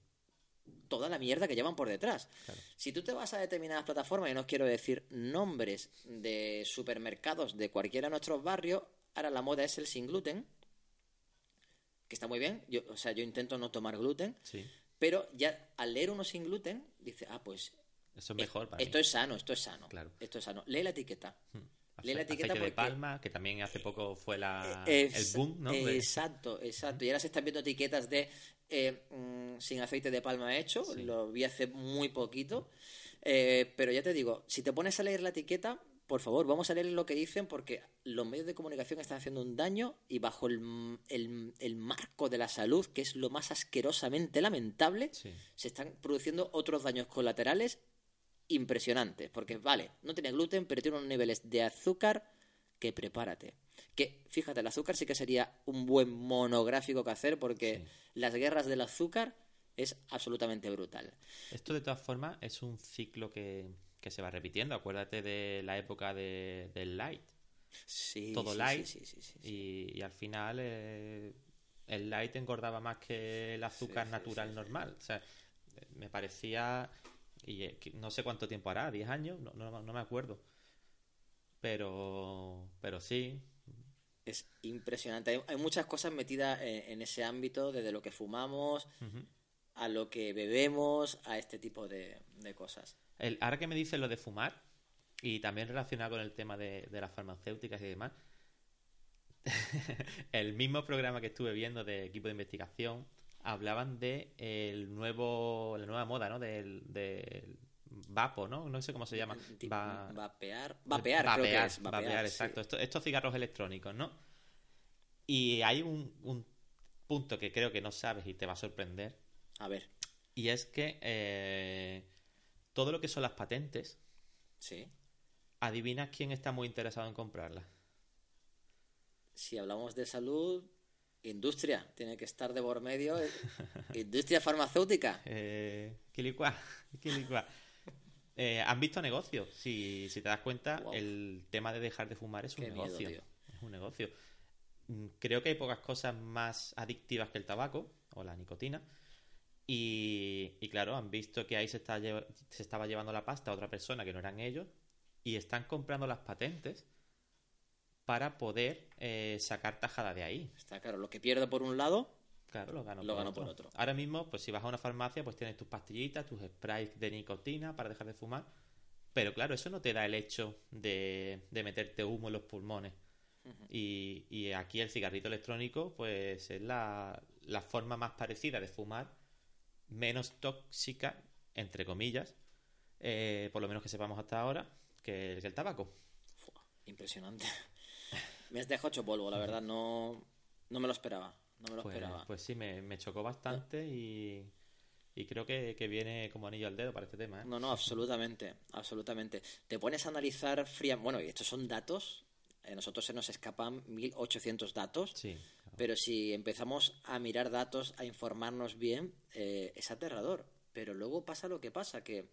Toda la mierda que llevan por detrás. Claro. Si tú te vas a determinadas plataformas, y no os quiero decir nombres de supermercados de cualquiera de nuestros barrios, ahora la moda es el sin gluten, que está muy bien. Yo, o sea, yo intento no tomar gluten, Sí. pero ya al leer uno sin gluten, dice, ah, pues Eso es mejor para esto mí. es sano, esto es sano. Claro. Esto es sano. Lee la etiqueta. Hmm. Lee la etiqueta aceite de porque- palma, que también hace poco fue la, Es- el boom, ¿no? De- Exacto, exacto. Y ahora se están viendo etiquetas de eh, mm, sin aceite de palma hecho, Sí. lo vi hace muy poquito. Eh, pero ya te digo, si te pones a leer la etiqueta, por favor, vamos a leer lo que dicen porque los medios de comunicación están haciendo un daño y bajo el, el- el marco de la salud, que es lo más asquerosamente lamentable, Sí. se están produciendo otros daños colaterales impresionantes. Porque, vale, no tiene gluten, pero tiene unos niveles de azúcar que prepárate. Que, fíjate, el azúcar sí que sería un buen monográfico que hacer porque Sí. las guerras del azúcar es absolutamente brutal. Esto de todas formas es un ciclo que, que se va repitiendo. Acuérdate de la época de, del light. Sí, Todo sí, light. sí. Y, y al final eh, el light engordaba más que el azúcar natural normal. O sea, me parecía... Y eh, no sé cuánto tiempo hará, 10 años, no, no, no me acuerdo. Pero, pero sí, Es impresionante. Hay, hay muchas cosas metidas en, en ese ámbito, desde lo que fumamos, a lo que bebemos, a este tipo de, de cosas. El, ahora que me dices lo de fumar, y también relacionado con el tema de, de las farmacéuticas y demás, el mismo programa que estuve viendo de equipo de investigación hablaban de el nuevo, la nueva moda, ¿no? Del, del vapo, ¿no? No sé cómo se llama. Va... Vapear, vapear, creo que es. Vapear, exacto. Estos, cigarros electrónicos, ¿no? Y hay un, punto que creo que no sabes y te va a sorprender. A ver. Y es que eh, todo lo que son las patentes. Sí. ¿Adivinas quién está muy interesado en comprarlas? Si hablamos de salud, industria. Tiene que estar de por medio. Eh, industria farmacéutica. Eh, eh, ¿Han visto negocios? Si, si te das cuenta, el tema de dejar de fumar es un negocio. es un negocio. Mm, creo que hay pocas cosas más adictivas que el tabaco o la nicotina. Y, claro, han visto que ahí se, está, se estaba llevando la pasta a otra persona que no eran ellos y están comprando las patentes para poder eh, sacar tajada de ahí. Está claro, lo que pierde por un lado, claro, lo gano, por, otro. por, otro. Ahora mismo, pues si vas a una farmacia, pues tienes tus pastillitas, tus sprays de nicotina para dejar de fumar. Pero claro, eso no te da el hecho de, de meterte humo en los pulmones. y, y, aquí el cigarrito electrónico, pues es la, la forma más parecida de fumar menos tóxica, entre comillas, eh, por lo menos que sepamos hasta ahora, que el, tabaco. impresionante. Me has dejado hecho polvo, la verdad, no, no me lo esperaba. No me lo pues, esperaba. Pues sí, me, chocó bastante y, creo que, viene como anillo al dedo para este tema. ¿eh? No, no, absolutamente, absolutamente. Te pones a analizar fría. Bueno, y estos son datos. A nosotros se nos escapan 1800 datos. Sí. Pero si empezamos a mirar datos, a informarnos bien, eh, es aterrador. Pero luego pasa lo que pasa, que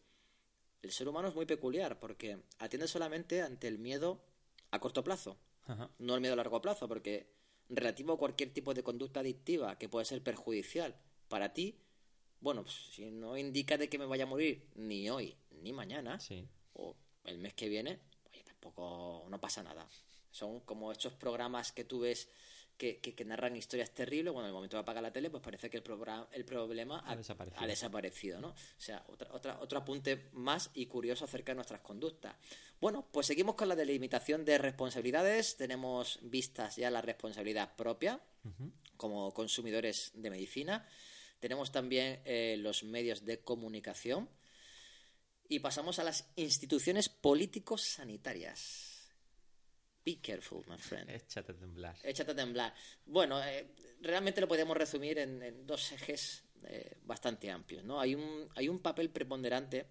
el ser humano es muy peculiar porque atiende solamente ante el miedo a corto plazo, no el miedo a largo plazo, porque relativo a cualquier tipo de conducta adictiva que puede ser perjudicial para ti, bueno, pues, si no indica de que me vaya a morir ni hoy ni mañana, o el mes que viene, oye, tampoco no pasa nada. Son como estos programas que tú ves que, narran historias terribles, bueno, en el momento de apagar la tele, pues parece que el, programa, el problema ha, desaparecido. ¿no? O sea, otra, otro apunte más y curioso acerca de nuestras conductas. Bueno, pues seguimos con la delimitación de responsabilidades. Tenemos vistas ya la responsabilidad propia como consumidores de medicina. Tenemos también eh, los medios de comunicación. Y pasamos a las instituciones políticos sanitarias. Be careful, my friend. Échate a temblar. Échate a temblar. Bueno, eh, realmente lo podemos resumir en, dos ejes eh, bastante amplios. ¿no? Hay, un, hay un papel preponderante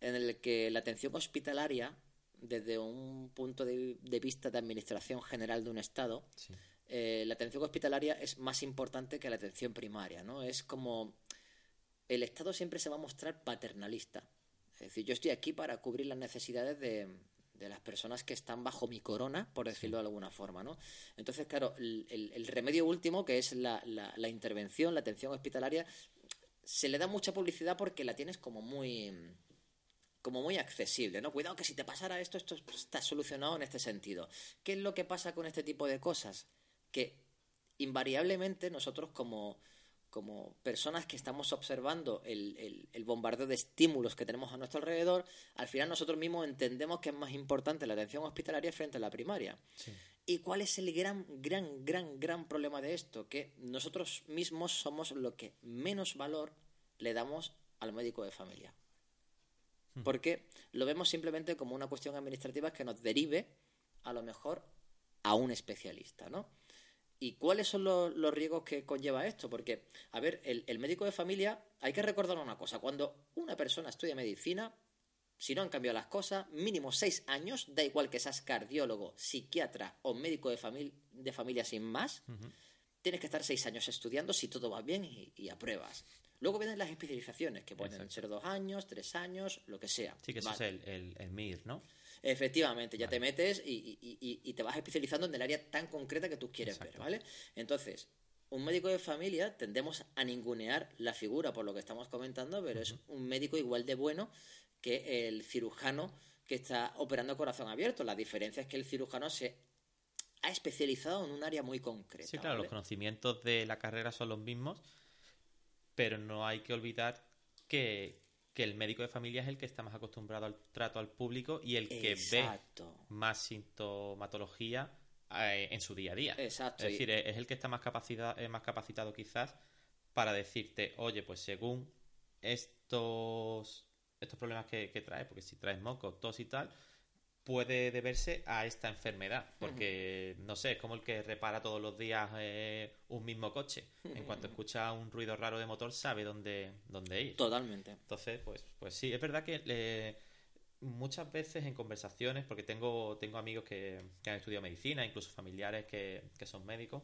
en el que la atención hospitalaria, desde un punto de, vista de administración general de un Estado, eh, la atención hospitalaria es más importante que la atención primaria. ¿no? Es como el Estado siempre se va a mostrar paternalista. Es decir, yo estoy aquí para cubrir las necesidades de, de las personas que están bajo mi corona, por decirlo de alguna forma, ¿no? Entonces, claro, el, remedio último, que es la, la, intervención, la atención hospitalaria, se le da mucha publicidad porque la tienes como muy como muy accesible, ¿no? Cuidado que si te pasara esto, esto está solucionado en este sentido. ¿Qué es lo que pasa con este tipo de cosas? Que invariablemente nosotros como como personas que estamos observando el, el, bombardeo de estímulos que tenemos a nuestro alrededor, al final nosotros mismos entendemos que es más importante la atención hospitalaria frente a la primaria. ¿Y cuál es el gran, gran, gran, gran problema de esto? Que nosotros mismos somos lo que menos valor le damos al médico de familia. Hmm. Porque lo vemos simplemente como una cuestión administrativa que nos derive, a lo mejor, a un especialista, ¿no? ¿Y cuáles son los, riesgos que conlleva esto? Porque, a ver, el, médico de familia, hay que recordar una cosa, cuando una persona estudia medicina, si no han cambiado las cosas, mínimo seis años, da igual que seas cardiólogo, psiquiatra o médico de, de familia sin más, tienes que estar seis años estudiando si todo va bien y, apruebas. Luego vienen las especializaciones, que pueden ser dos años, tres años, lo que sea. Sí, que eso es el, el MIR, ¿no? Efectivamente, ya te metes y, te vas especializando en el área tan concreta que tú quieres ver, ¿vale? Entonces, un médico de familia tendemos a ningunear la figura por lo que estamos comentando, pero es un médico igual de bueno que el cirujano que está operando corazón abierto. La diferencia es que el cirujano se ha especializado en un área muy concreta. Sí, claro, los conocimientos de la carrera son los mismos, pero no hay que olvidar que, que el médico de familia es el que está más acostumbrado al trato al público y el que ve más sintomatología eh, en su día a día. Exacto. Es decir, es el que está más, capacitado, eh, más capacitado quizás para decirte, oye, pues según estos estos problemas que, trae, porque si traes moco, tos y tal, puede deberse a esta enfermedad, porque no sé, es como el que repara todos los días eh, un mismo coche. En cuanto escucha un ruido raro de motor, sabe dónde, dónde ir. Totalmente. Entonces, pues, pues sí, es verdad que muchas veces en conversaciones, porque tengo, tengo amigos que, han estudiado medicina, incluso familiares que, que son médicos,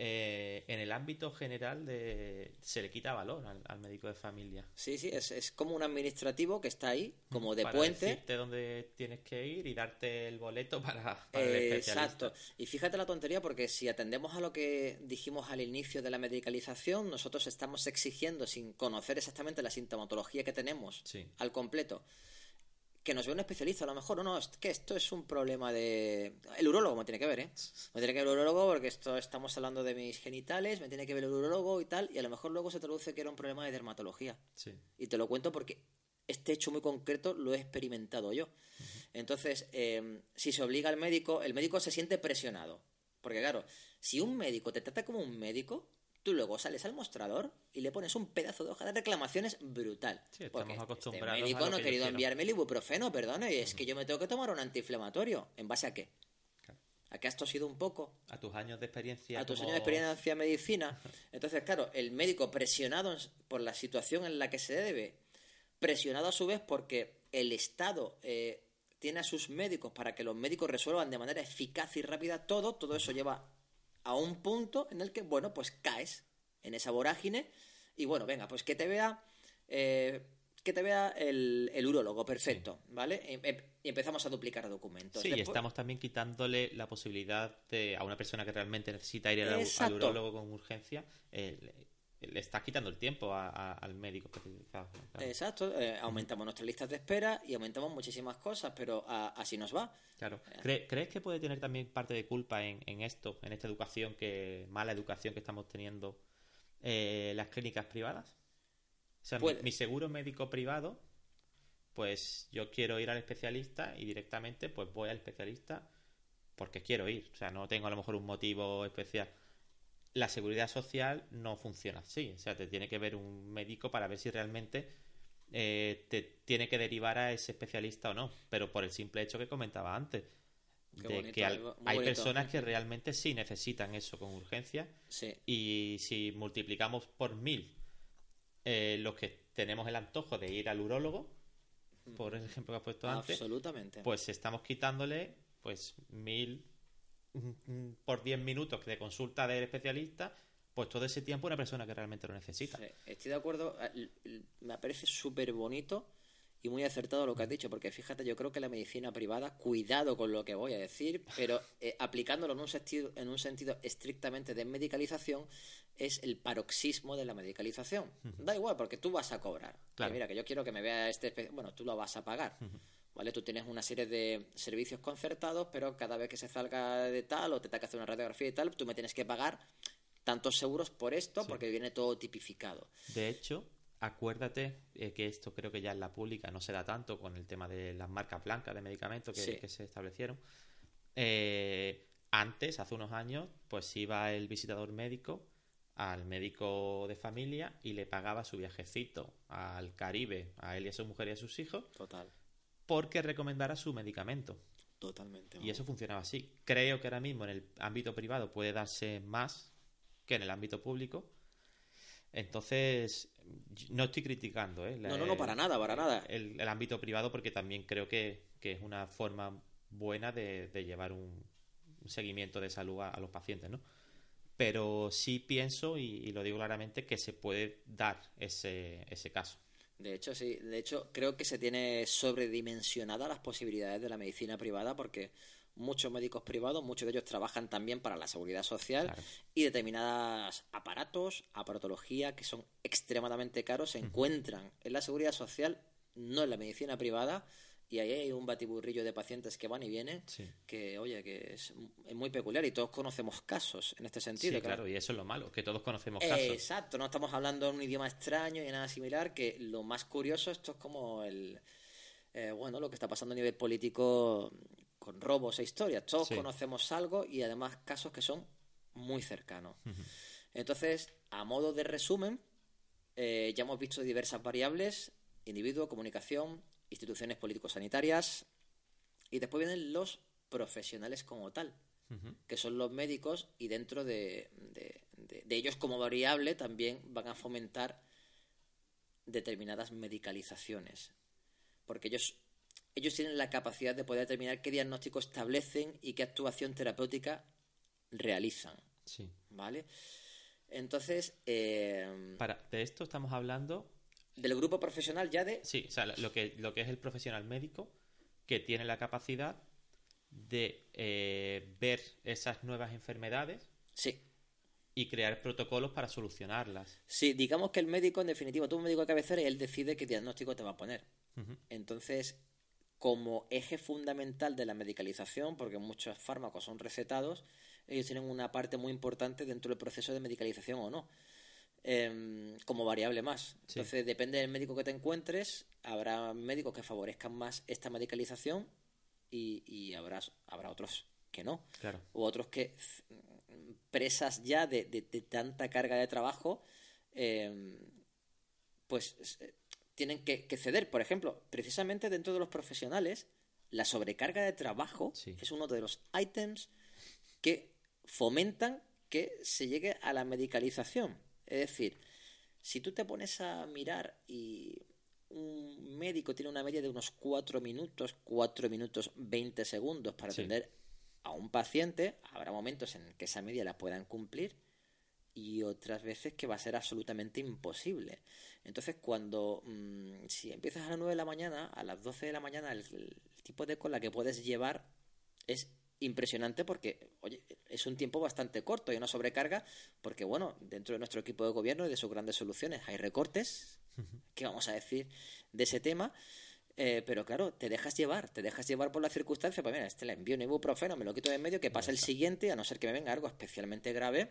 eh, en el ámbito general de, se le quita valor al, médico de familia. Sí, sí, es, es, como un administrativo que está ahí, como de puente. Decirte dónde tienes que ir y darte el boleto para, el especialista. Exacto. Y fíjate la tontería, porque si atendemos a lo que dijimos al inicio de la medicalización, nosotros estamos exigiendo, sin conocer exactamente la sintomatología que tenemos al completo, que nos ve un especialista a lo mejor, o no, es que esto es un problema de... El urólogo me tiene que ver, ¿eh? Me tiene que ver el urólogo porque esto estamos hablando de mis genitales, me tiene que ver el urólogo y tal, y a lo mejor luego se traduce que era un problema de dermatología. Sí. Y te lo cuento porque este hecho muy concreto lo he experimentado yo. Entonces, em, si se obliga al médico, el médico se siente presionado. Porque claro, si un médico te trata como un médico, Tú luego sales al mostrador y le pones un pedazo de hoja de reclamaciones brutal. Sí, estamos este acostumbrados. Médico no ha querido enviarme el ibuprofeno, perdone, y es que yo me tengo que tomar un antiinflamatorio. ¿En base a qué? ¿A qué has tosido un poco? A tus años de experiencia. A tus años de experiencia en medicina. Entonces, claro, el médico presionado por la situación en la que se debe, presionado a su vez porque el Estado eh, tiene a sus médicos para que los médicos resuelvan de manera eficaz y rápida todo, todo eso lleva a un punto en el que, bueno, pues caes en esa vorágine y bueno, venga, pues que te vea... Eh, que te vea el, el urólogo, perfecto, ¿vale? Em, y, empezamos a duplicar documentos. Sí, y estamos también quitándole la posibilidad de, a una persona que realmente necesita ir al, urólogo con urgencia, le está quitando el tiempo al médico especializado. Exacto, eh, aumentamos nuestras listas de espera y aumentamos muchísimas cosas, pero así nos va. Claro. Eh. ¿Crees que puede tener también parte de culpa en, esto, en esta educación, que mala educación que estamos teniendo eh, las clínicas privadas? O sea, mi, seguro médico privado, pues yo quiero ir al especialista y directamente pues voy al especialista porque quiero ir. O sea, no tengo a lo mejor un motivo especial la seguridad social no funciona así. O sea, te tiene que ver un médico para ver si realmente eh, te tiene que derivar a ese especialista o no. Pero por el simple hecho que comentaba antes. de que hay personas que realmente sí necesitan eso con urgencia. Y si multiplicamos por mil eh, los que tenemos el antojo de ir al urólogo, por el ejemplo que has puesto antes, Absolutamente. pues estamos quitándole pues mil por 10 minutos de consulta del especialista, pues todo ese tiempo una persona que realmente lo necesita. estoy de acuerdo, ah, me parece súper bonito y muy acertado lo que has dicho, porque fíjate, yo creo que la medicina privada, cuidado con lo que voy a decir, pero eh, aplicándolo en un, sentido, en un sentido estrictamente de medicalización, es el paroxismo de la medicalización. Da igual, porque tú vas a cobrar. mira, que yo quiero que me vea este... Bueno, tú lo vas a pagar. ¿Vale? Tú tienes una serie de servicios concertados, pero cada vez que se salga de tal o te tenga que hacer una radiografía y tal, tú me tienes que pagar tantos seguros por esto porque viene todo tipificado. De hecho, acuérdate eh, que esto creo que ya en la pública no se da tanto con el tema de las marcas blancas de medicamentos que, se establecieron. Eh, antes, hace unos años, pues iba el visitador médico al médico de familia y le pagaba su viajecito al Caribe, a él y a su mujer y a sus hijos. Total porque recomendara su medicamento. Totalmente. Y eso funcionaba así. Creo que ahora mismo en el ámbito privado puede darse más que en el ámbito público. Entonces, no estoy criticando, ¿eh? no, no, no, para nada, para nada. El, ámbito privado porque también creo que, es una forma buena de, llevar un, seguimiento de salud a, los pacientes, ¿no? Pero sí pienso, y, y, lo digo claramente, que se puede dar ese, ese caso. De hecho, sí. De hecho, creo que se tiene sobredimensionada las posibilidades de la medicina privada porque muchos médicos privados, muchos de ellos trabajan también para la seguridad social y determinados aparatos, aparatología que son extremadamente caros se encuentran en la seguridad social, no en la medicina privada y ahí hay un batiburrillo de pacientes que van y vienen que, oye, que es, muy peculiar y todos conocemos casos en este sentido. Sí, claro, y eso es lo malo, que todos conocemos casos. exacto, no estamos hablando de un idioma extraño y nada similar, que lo más curioso, esto es como el, eh, bueno, lo que está pasando a nivel político con robos e historias. Todos conocemos algo y además casos que son muy cercanos. Entonces, a modo de resumen, eh, ya hemos visto diversas variables individuo, comunicación, instituciones político-sanitarias. Y después vienen los profesionales como tal, que son los médicos y dentro de, de, ellos como variable también van a fomentar determinadas medicalizaciones. Porque ellos, ellos tienen la capacidad de poder determinar qué diagnóstico establecen y qué actuación terapéutica realizan. Sí. ¿Vale? Entonces. Eh, Para, de esto estamos hablando. Del grupo profesional ya de. Sí, o sea, lo que, lo que es el profesional médico que tiene la capacidad de eh, ver esas nuevas enfermedades. Sí. Y crear protocolos para solucionarlas. Sí, digamos que el médico, en definitiva, tú un médico de cabecera y él decide qué diagnóstico te va a poner. Entonces, como eje fundamental de la medicalización, porque muchos fármacos son recetados, ellos tienen una parte muy importante dentro del proceso de medicalización o no, em, como variable más. Entonces, depende del médico que te encuentres, habrá médicos que favorezcan más esta medicalización y, habrá, habrá otros que no. Claro. U otros que, presas ya de, tanta carga de trabajo, em, pues tienen que, ceder. Por ejemplo, precisamente dentro de los profesionales, la sobrecarga de trabajo es uno de los ítems que fomentan que se llegue a la medicalización. Es decir, si tú te pones a mirar y un médico tiene una media de unos 4 minutos, 4 minutos 20 segundos para atender a un paciente, habrá momentos en que esa media la puedan cumplir y otras veces que va a ser absolutamente imposible. Entonces, cuando mm, si empiezas a las 9 de la mañana, a las 12 de la mañana, el, tipo de cola que puedes llevar es impresionante porque, oye, es un tiempo bastante corto y una sobrecarga porque, bueno, dentro de nuestro equipo de gobierno y de sus grandes soluciones hay recortes, ¿qué vamos a decir de ese tema? Eh, pero claro, te dejas llevar, te dejas llevar por la circunstancia, pues mira, este le envío un ibuprofeno, me lo quito de en medio, que pasa el siguiente, a no ser que me venga algo especialmente grave,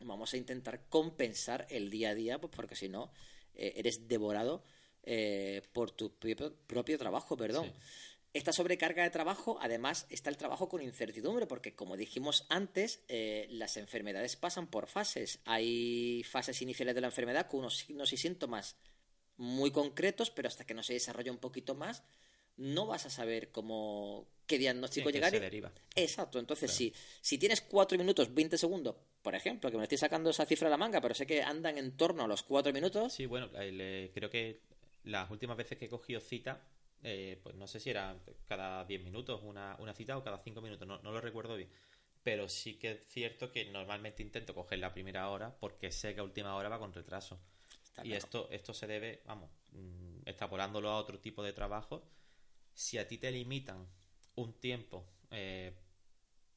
vamos a intentar compensar el día a día, pues porque si no, eh, eres devorado eh, por tu propio, trabajo, perdón. Esta sobrecarga de trabajo, además, está el trabajo con incertidumbre, porque como dijimos antes, eh, las enfermedades pasan por fases. Hay fases iniciales de la enfermedad con unos signos y síntomas muy concretos, pero hasta que no se desarrolla un poquito más, no vas a saber cómo qué diagnóstico llegar. Exacto. Entonces, si, si tienes 4 minutos 20 segundos por ejemplo, que me estoy sacando esa cifra de la manga, pero sé que andan en torno a los cuatro minutos. Sí, bueno, creo que las últimas veces que he cogido cita, eh, pues no sé si era cada diez minutos una, una cita o cada cinco minutos, no, lo recuerdo bien. Pero sí que es cierto que normalmente intento coger la primera hora porque sé que a última hora va con retraso. y esto, esto se debe, vamos, mm, extrapolándolo a otro tipo de trabajo. Si a ti te limitan un tiempo eh,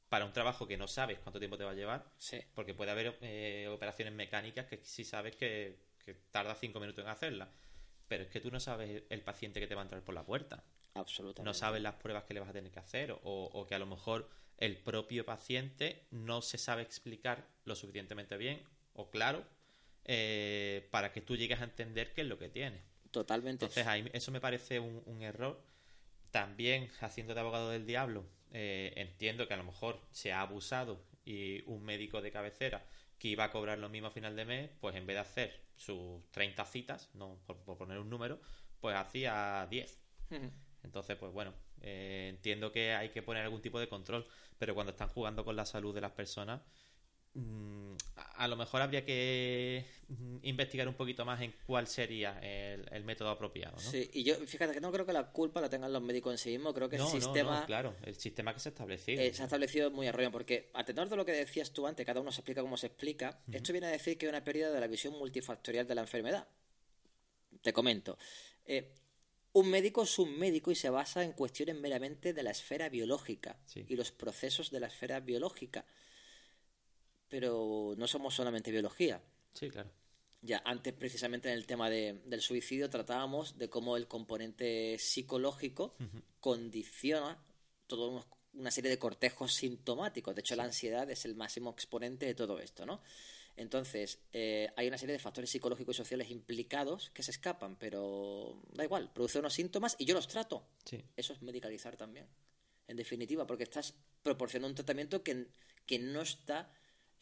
para un trabajo que no sabes cuánto tiempo te va a llevar, porque puede haber eh, operaciones mecánicas que sí sabes que, tarda cinco minutos en hacerlas, pero es que tú no sabes el paciente que te va a entrar por la puerta. Absolutamente. No sabes las pruebas que le vas a tener que hacer o, o que a lo mejor el propio paciente no se sabe explicar lo suficientemente bien o claro eh, para que tú llegues a entender qué es lo que tiene. Totalmente. Entonces, eso me parece un, un error. También, haciendo de abogado del diablo, eh, entiendo que a lo mejor se ha abusado y un médico de cabecera que iba a cobrar lo mismo a final de mes, pues en vez de hacer sus 30 citas, no por, poner un número, pues hacía 10. Entonces, pues bueno, eh, entiendo que hay que poner algún tipo de control, pero cuando están jugando con la salud de las personas, a lo mejor habría que mm, investigar un poquito más en cuál sería el, método apropiado. ¿no? Sí, y yo fíjate que no creo que la culpa la tengan los médicos en sí mismos, creo que el sistema. No, claro, el sistema que se ha establecido. Eh, se ha establecido muy arroyo, porque a tenor de lo que decías tú antes, cada uno se explica cómo se explica, esto viene a decir que hay una pérdida de la visión multifactorial de la enfermedad. Te comento. Eh, un médico es un médico y se basa en cuestiones meramente de la esfera biológica y los procesos de la esfera biológica pero no somos solamente biología. Sí, claro. Ya antes, precisamente en el tema de, del suicidio, tratábamos de cómo el componente psicológico condiciona toda una serie de cortejos sintomáticos. De hecho, la ansiedad es el máximo exponente de todo esto, ¿no? Entonces, eh, hay una serie de factores psicológicos y sociales implicados que se escapan, pero da igual, produce unos síntomas y yo los trato. Sí. Eso es medicalizar también, en definitiva, porque estás proporcionando un tratamiento que, que no está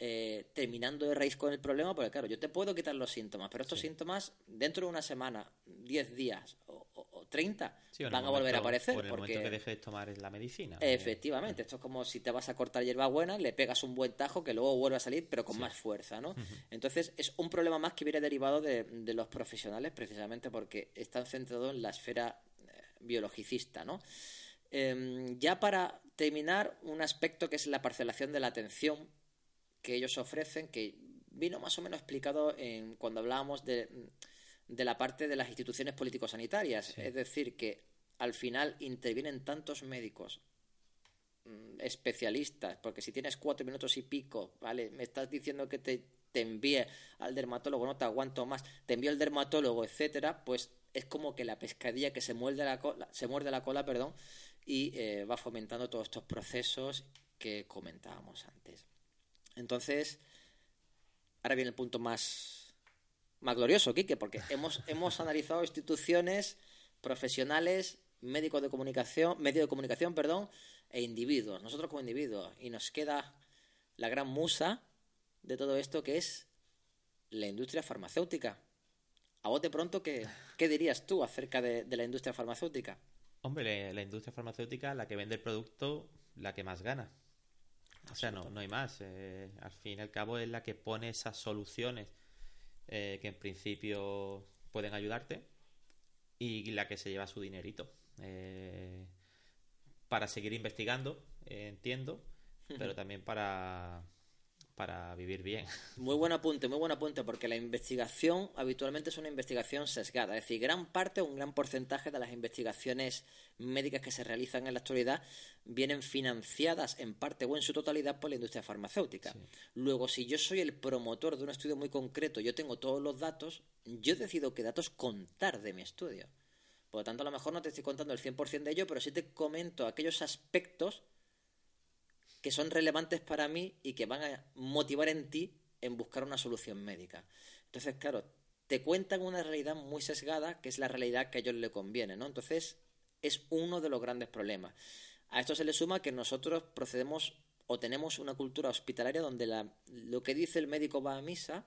eh, terminando de raíz con el problema, porque claro, yo te puedo quitar los síntomas, pero estos síntomas dentro de una semana, 10 días o, o 30 van a volver a aparecer. Por el porque momento que dejes de tomar la medicina. Efectivamente, esto es como si te vas a cortar hierbabuena, le pegas un buen tajo que luego vuelve a salir, pero con más fuerza, ¿no? Entonces es un problema más que viene derivado de, de los profesionales, precisamente porque están centrados en la esfera eh, biologicista, ¿no? Em, ya para terminar, un aspecto que es la parcelación de la atención que ellos ofrecen, que vino más o menos explicado en, cuando hablábamos de, de la parte de las instituciones político-sanitarias. Es decir, que al final intervienen tantos médicos mm, especialistas, porque si tienes cuatro minutos y pico, ¿vale? Me estás diciendo que te, te envíe al dermatólogo, no te aguanto más, te envío al dermatólogo, etcétera, pues es como que la pescadilla que se muerde la cola, se muerde la cola, perdón, y eh, va fomentando todos estos procesos que comentábamos antes. Entonces, ahora viene el punto más, más glorioso, Quique, porque hemos, hemos analizado instituciones, profesionales, médicos de comunicación, medios de comunicación, perdón, e individuos, nosotros como individuos, y nos queda la gran musa de todo esto que es la industria farmacéutica. A vos de pronto, ¿qué, qué dirías tú acerca de, de la industria farmacéutica? Hombre, la industria farmacéutica, la que vende el producto, la que más gana. O sea, no, no hay más. Eh, al fin y al cabo es la que pone esas soluciones eh, que en principio pueden ayudarte y la que se lleva su dinerito. Eh, para seguir investigando, entiendo, pero también para, para vivir bien. Muy buen apunte, muy buen apunte, porque la investigación habitualmente es una investigación sesgada. Es decir, gran parte o un gran porcentaje de las investigaciones médicas que se realizan en la actualidad vienen financiadas en parte o en su totalidad por la industria farmacéutica. Luego, si yo soy el promotor de un estudio muy concreto, yo tengo todos los datos, yo decido qué datos contar de mi estudio. Por lo tanto, a lo mejor no te estoy contando el 100% de ello, pero sí te comento aquellos aspectos que son relevantes para mí y que van a motivar en ti en buscar una solución médica. Entonces, claro, te cuentan una realidad muy sesgada, que es la realidad que a ellos les conviene, ¿no? Entonces, es uno de los grandes problemas. A esto se le suma que nosotros procedemos o tenemos una cultura hospitalaria donde la, lo que dice el médico va a misa,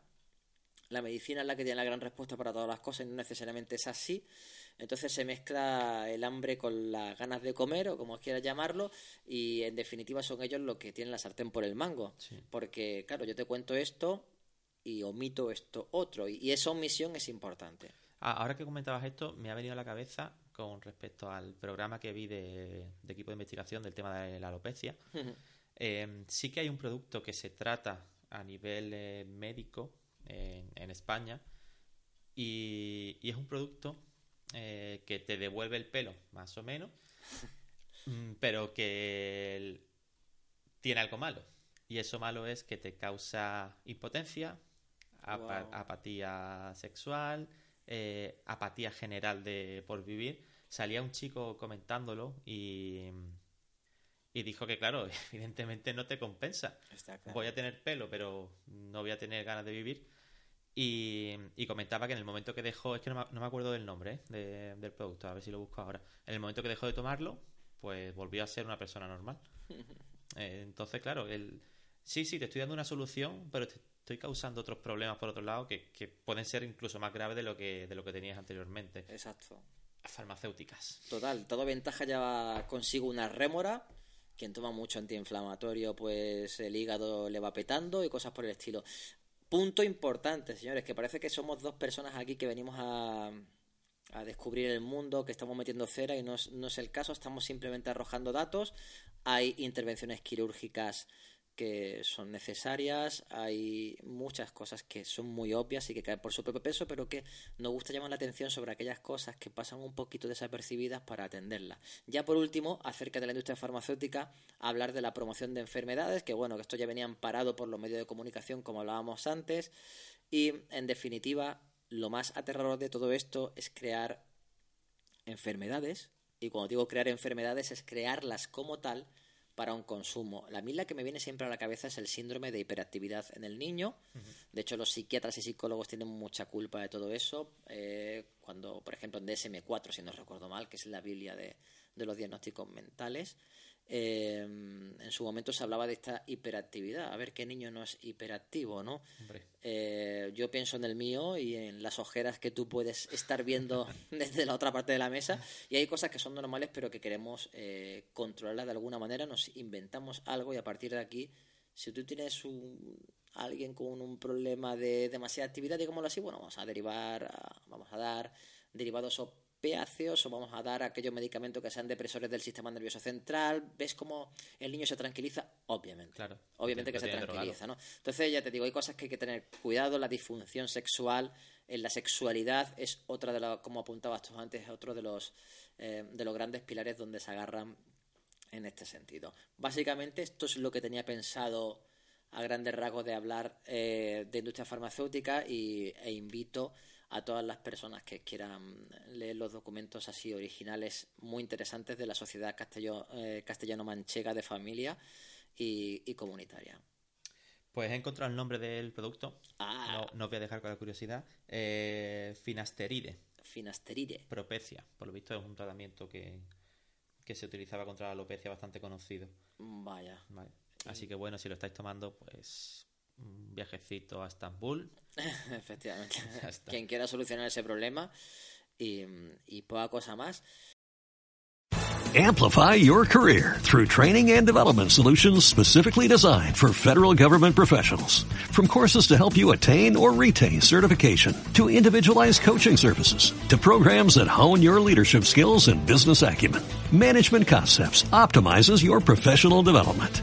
la medicina es la que tiene la gran respuesta para todas las cosas y no necesariamente es así. Entonces se mezcla el hambre con las ganas de comer o como quieras llamarlo y en definitiva son ellos los que tienen la sartén por el mango. Porque claro, yo te cuento esto y omito esto otro y esa omisión es importante. Ah, ahora que comentabas esto, me ha venido a la cabeza con respecto al programa que vi de, equipo de investigación del tema de la alopecia. Em, sí que hay un producto que se trata a nivel eh, médico en, España y, es un producto eh, que te devuelve el pelo, más o menos, mm, pero que tiene algo malo. Y eso malo es que te causa impotencia, apatía sexual, eh, apatía general de por vivir. Salía un chico comentándolo y, y dijo que, claro, evidentemente no te compensa. Voy a tener pelo, pero no voy a tener ganas de vivir. Y, comentaba que en el momento que dejó, es que no me, acuerdo del nombre ¿eh? del producto, a ver si lo busco ahora. En el momento que dejó de tomarlo, pues volvió a ser una persona normal. Eh, entonces, claro, el, sí, sí, te estoy dando una solución, pero te estoy causando otros problemas por otro lado que, pueden ser incluso más graves de lo que, de lo que tenías anteriormente. Exacto. Farmacéuticas. Total, toda ventaja lleva consigo una rémora. Quien toma mucho antiinflamatorio, pues el hígado le va petando y cosas por el estilo. Punto importante, señores, que parece que somos dos personas aquí que venimos a, a descubrir el mundo, que estamos metiendo cera y no es, no es el caso, estamos simplemente arrojando datos. Hay intervenciones quirúrgicas que son necesarias, hay muchas cosas que son muy obvias y que caen por su propio peso, pero que nos gusta llamar la atención sobre aquellas cosas que pasan un poquito desapercibidas para atenderlas. Ya por último, acerca de la industria farmacéutica, hablar de la promoción de enfermedades, que bueno, que esto ya venía amparado por los medios de comunicación, como hablábamos antes, y en definitiva, lo más aterrador de todo esto es crear enfermedades, y cuando digo crear enfermedades es crearlas como tal, para un consumo. La mí que me viene siempre a la cabeza es el síndrome de hiperactividad en el niño. De hecho, los psiquiatras y psicólogos tienen mucha culpa de todo eso. Eh, cuando, por ejemplo, en DSM-4, si no recuerdo mal, que es la Biblia de, los diagnósticos mentales, eh, en su momento se hablaba de esta hiperactividad. A ver qué niño no es hiperactivo, ¿no? Eh, yo pienso en el mío y en las ojeras que tú puedes estar viendo desde la otra parte de la mesa. Y hay cosas que son normales, pero que queremos eh, controlarlas de alguna manera. Nos inventamos algo y a partir de aquí, si tú tienes un, alguien con un problema de demasiada actividad, digámoslo así, bueno, vamos a derivar, vamos a dar derivados o vamos a dar aquellos medicamentos que sean depresores del sistema nervioso central. ¿Ves cómo el niño se tranquiliza? Obviamente. Claro. Obviamente que se tranquiliza, ¿no? Entonces, ya te digo, hay cosas que hay que tener cuidado. La disfunción sexual en la sexualidad es otra de las, como apuntabas tú antes, otro de los, eh, de los grandes pilares donde se agarran en este sentido. Básicamente, esto es lo que tenía pensado a grandes rasgos de hablar eh, de industria farmacéutica y, e invito a todas las personas que quieran leer los documentos así originales muy interesantes de la Sociedad eh, Castellano-Manchega de Familia y, comunitaria. Pues he encontrado el nombre del producto. Ah. No, os voy a dejar con la curiosidad. Eh, finasteride. Finasteride. Propecia. Por lo visto es un tratamiento que, que se utilizaba contra la alopecia bastante conocido. Vaya. Así que bueno, si lo estáis tomando, pues un viajecito a Estambul. Efectivamente. Quien quiera solucionar ese problema y, y poca cosa más. Amplify your career through training and development solutions specifically designed for federal government professionals. From courses to help you attain or retain certification, to individualized coaching services, to programs that hone your leadership skills and business acumen, Management Concepts optimizes your professional development.